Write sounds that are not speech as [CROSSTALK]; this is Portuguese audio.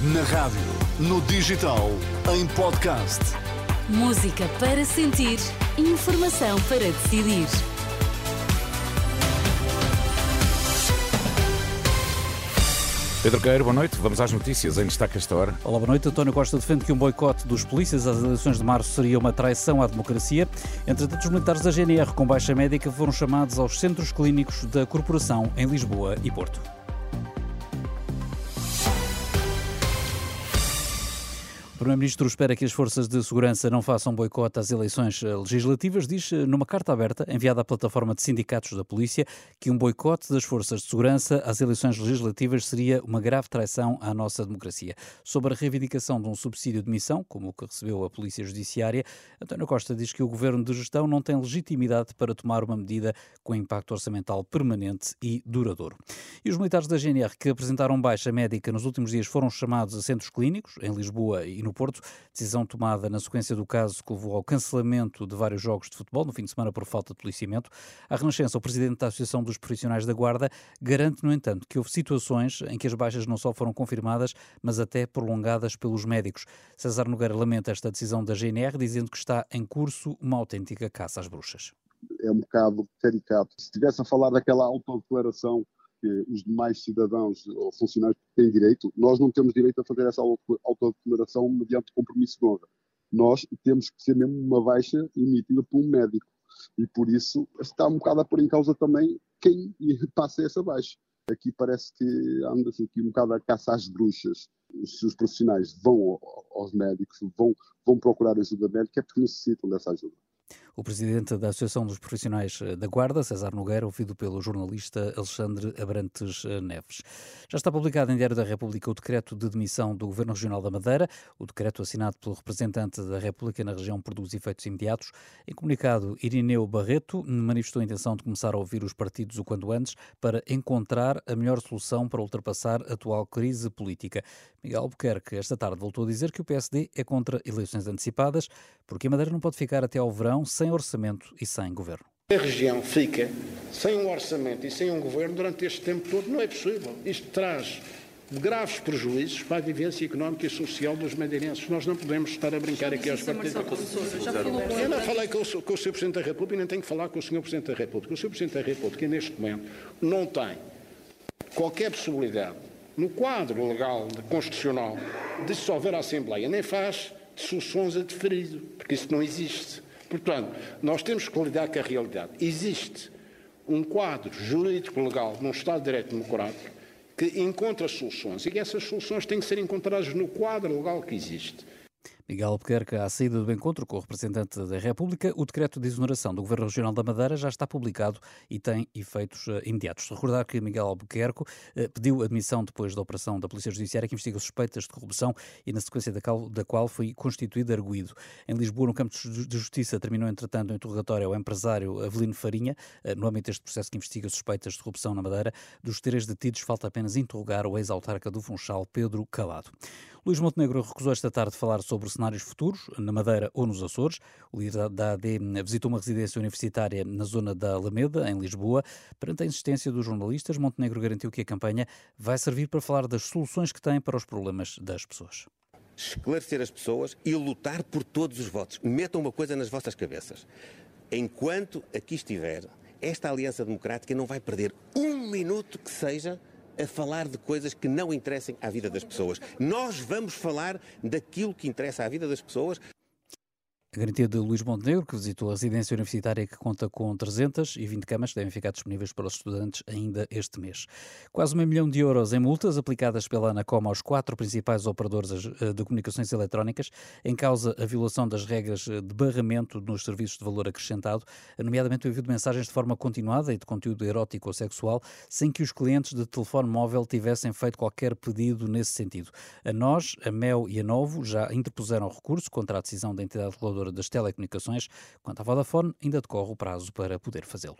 Na rádio, no digital, em podcast. Música para sentir, informação para decidir. Pedro Queiro, boa noite. Vamos às notícias em destaque esta hora. Olá, boa noite. António Costa defende que um boicote dos polícias às eleições de março seria uma traição à democracia. Entretanto, os militares da GNR com baixa médica foram chamados aos centros clínicos da corporação em Lisboa e Porto. O Primeiro-Ministro espera que as forças de segurança não façam boicote às eleições eh, legislativas. Diz eh, numa carta aberta enviada à plataforma de sindicatos da polícia que um boicote das forças de segurança às eleições legislativas seria uma grave traição à nossa democracia. Sobre a reivindicação de um subsídio de missão, como o que recebeu a Polícia Judiciária, António Costa diz que o governo de gestão não tem legitimidade para tomar uma medida com impacto orçamental permanente e duradouro. E os militares da GNR que apresentaram baixa médica nos últimos dias foram chamados a centros clínicos em Lisboa e no no Porto. Decisão tomada na sequência do caso que levou ao cancelamento de vários jogos de futebol no fim de semana por falta de policiamento. A Renascença, o presidente da Associação dos Profissionais da Guarda, garante, no entanto, que houve situações em que as baixas não só foram confirmadas, mas até prolongadas pelos médicos. César Nogueira lamenta esta decisão da GNR, dizendo que está em curso uma autêntica caça às bruxas. É um bocado caricato. Se estivesse a falar daquela autodeclaração que os demais cidadãos ou funcionários têm direito, nós não temos direito a fazer essa autodeclaração mediante compromisso de honra. Nós temos que ser mesmo uma baixa emitida por um médico. E por isso está um bocado a pôr em causa também quem [LAUGHS] passa essa baixa. Aqui parece que anda-se aqui um bocado a caça às bruxas. Se os profissionais vão aos médicos, vão, vão procurar ajuda médica, é porque necessitam dessa ajuda. O presidente da Associação dos Profissionais eh, da Guarda, César Nogueira, ouvido pelo jornalista Alexandre Abrantes eh, Neves. Já está publicado em Diário da República o decreto de demissão do Governo Regional da Madeira. O decreto assinado pelo representante da República na região produz efeitos imediatos. Em comunicado, Irineu Barreto manifestou a intenção de começar a ouvir os partidos o quanto antes para encontrar a melhor solução para ultrapassar a atual crise política. Miguel Albuquerque, esta tarde, voltou a dizer que o PSD é contra eleições antecipadas, porque a Madeira não pode ficar até ao verão sem orçamento e sem governo. A região fica sem um orçamento e sem um governo durante este tempo todo. Não é possível. Isto traz graves prejuízos para a vivência económica e social dos madeirenses. Nós não podemos estar a brincar aqui aos partidos. Eu não falei com o, com o Sr. Presidente da República e nem tenho que falar com o Sr. Presidente da República. O Sr. Presidente da República, neste momento, não tem qualquer possibilidade, no quadro legal, constitucional, de dissolver a Assembleia, nem faz soluções a deferido, porque isso não existe. Portanto, nós temos que lidar com a realidade. Existe um quadro jurídico-legal num Estado de Direito Democrático que encontra soluções e essas soluções têm que ser encontradas no quadro legal que existe. Miguel Albuquerque, à saída do encontro com o representante da República, o decreto de exoneração do Governo Regional da Madeira já está publicado e tem efeitos uh, imediatos. Recordar que Miguel Albuquerque uh, pediu admissão depois da operação da Polícia Judiciária que investiga suspeitas de corrupção e na sequência da qual, foi constituído arguído. Em Lisboa, no campo de justiça, terminou entretanto o interrogatório ao empresário Avelino Farinha, uh, no âmbito deste processo que investiga suspeitas de corrupção na Madeira. Dos três detidos, falta apenas interrogar o ex-autarca do Funchal, Pedro Calado. Luís Montenegro recusou esta tarde falar sobre cenários futuros, na Madeira ou nos Açores. O líder da AD visitou uma residência universitária na zona da Alameda, em Lisboa. Perante a insistência dos jornalistas, Montenegro garantiu que a campanha vai servir para falar das soluções que tem para os problemas das pessoas esclarecer as pessoas e lutar por todos os votos. Metam uma coisa nas vossas cabeças. Enquanto aqui estiver, esta Aliança Democrática não vai perder um minuto que seja a falar de coisas que não interessem à vida das pessoas. Nós vamos falar daquilo que interessa à vida das pessoas. A garantia de Luís Montenegro, que visitou a residência universitária que conta com 320 camas, devem ficar disponíveis para os estudantes ainda este mês. Quase meio milhão de euros em multas aplicadas pela Anacom aos quatro principais operadores eh, de comunicações eletrónicas, em causa a violação das regras de barramento nos serviços de valor acrescentado, nomeadamente o envio de mensagens de forma continuada e de conteúdo erótico ou sexual, sem que os clientes de telefone móvel tivessem feito qualquer pedido nesse sentido. A nós, a Mel e a Novo já interpuseram recurso contra a decisão da entidade reguladora das telecomunicações. Quanto à Vodafone, ainda decorre o prazo para poder fazê-lo.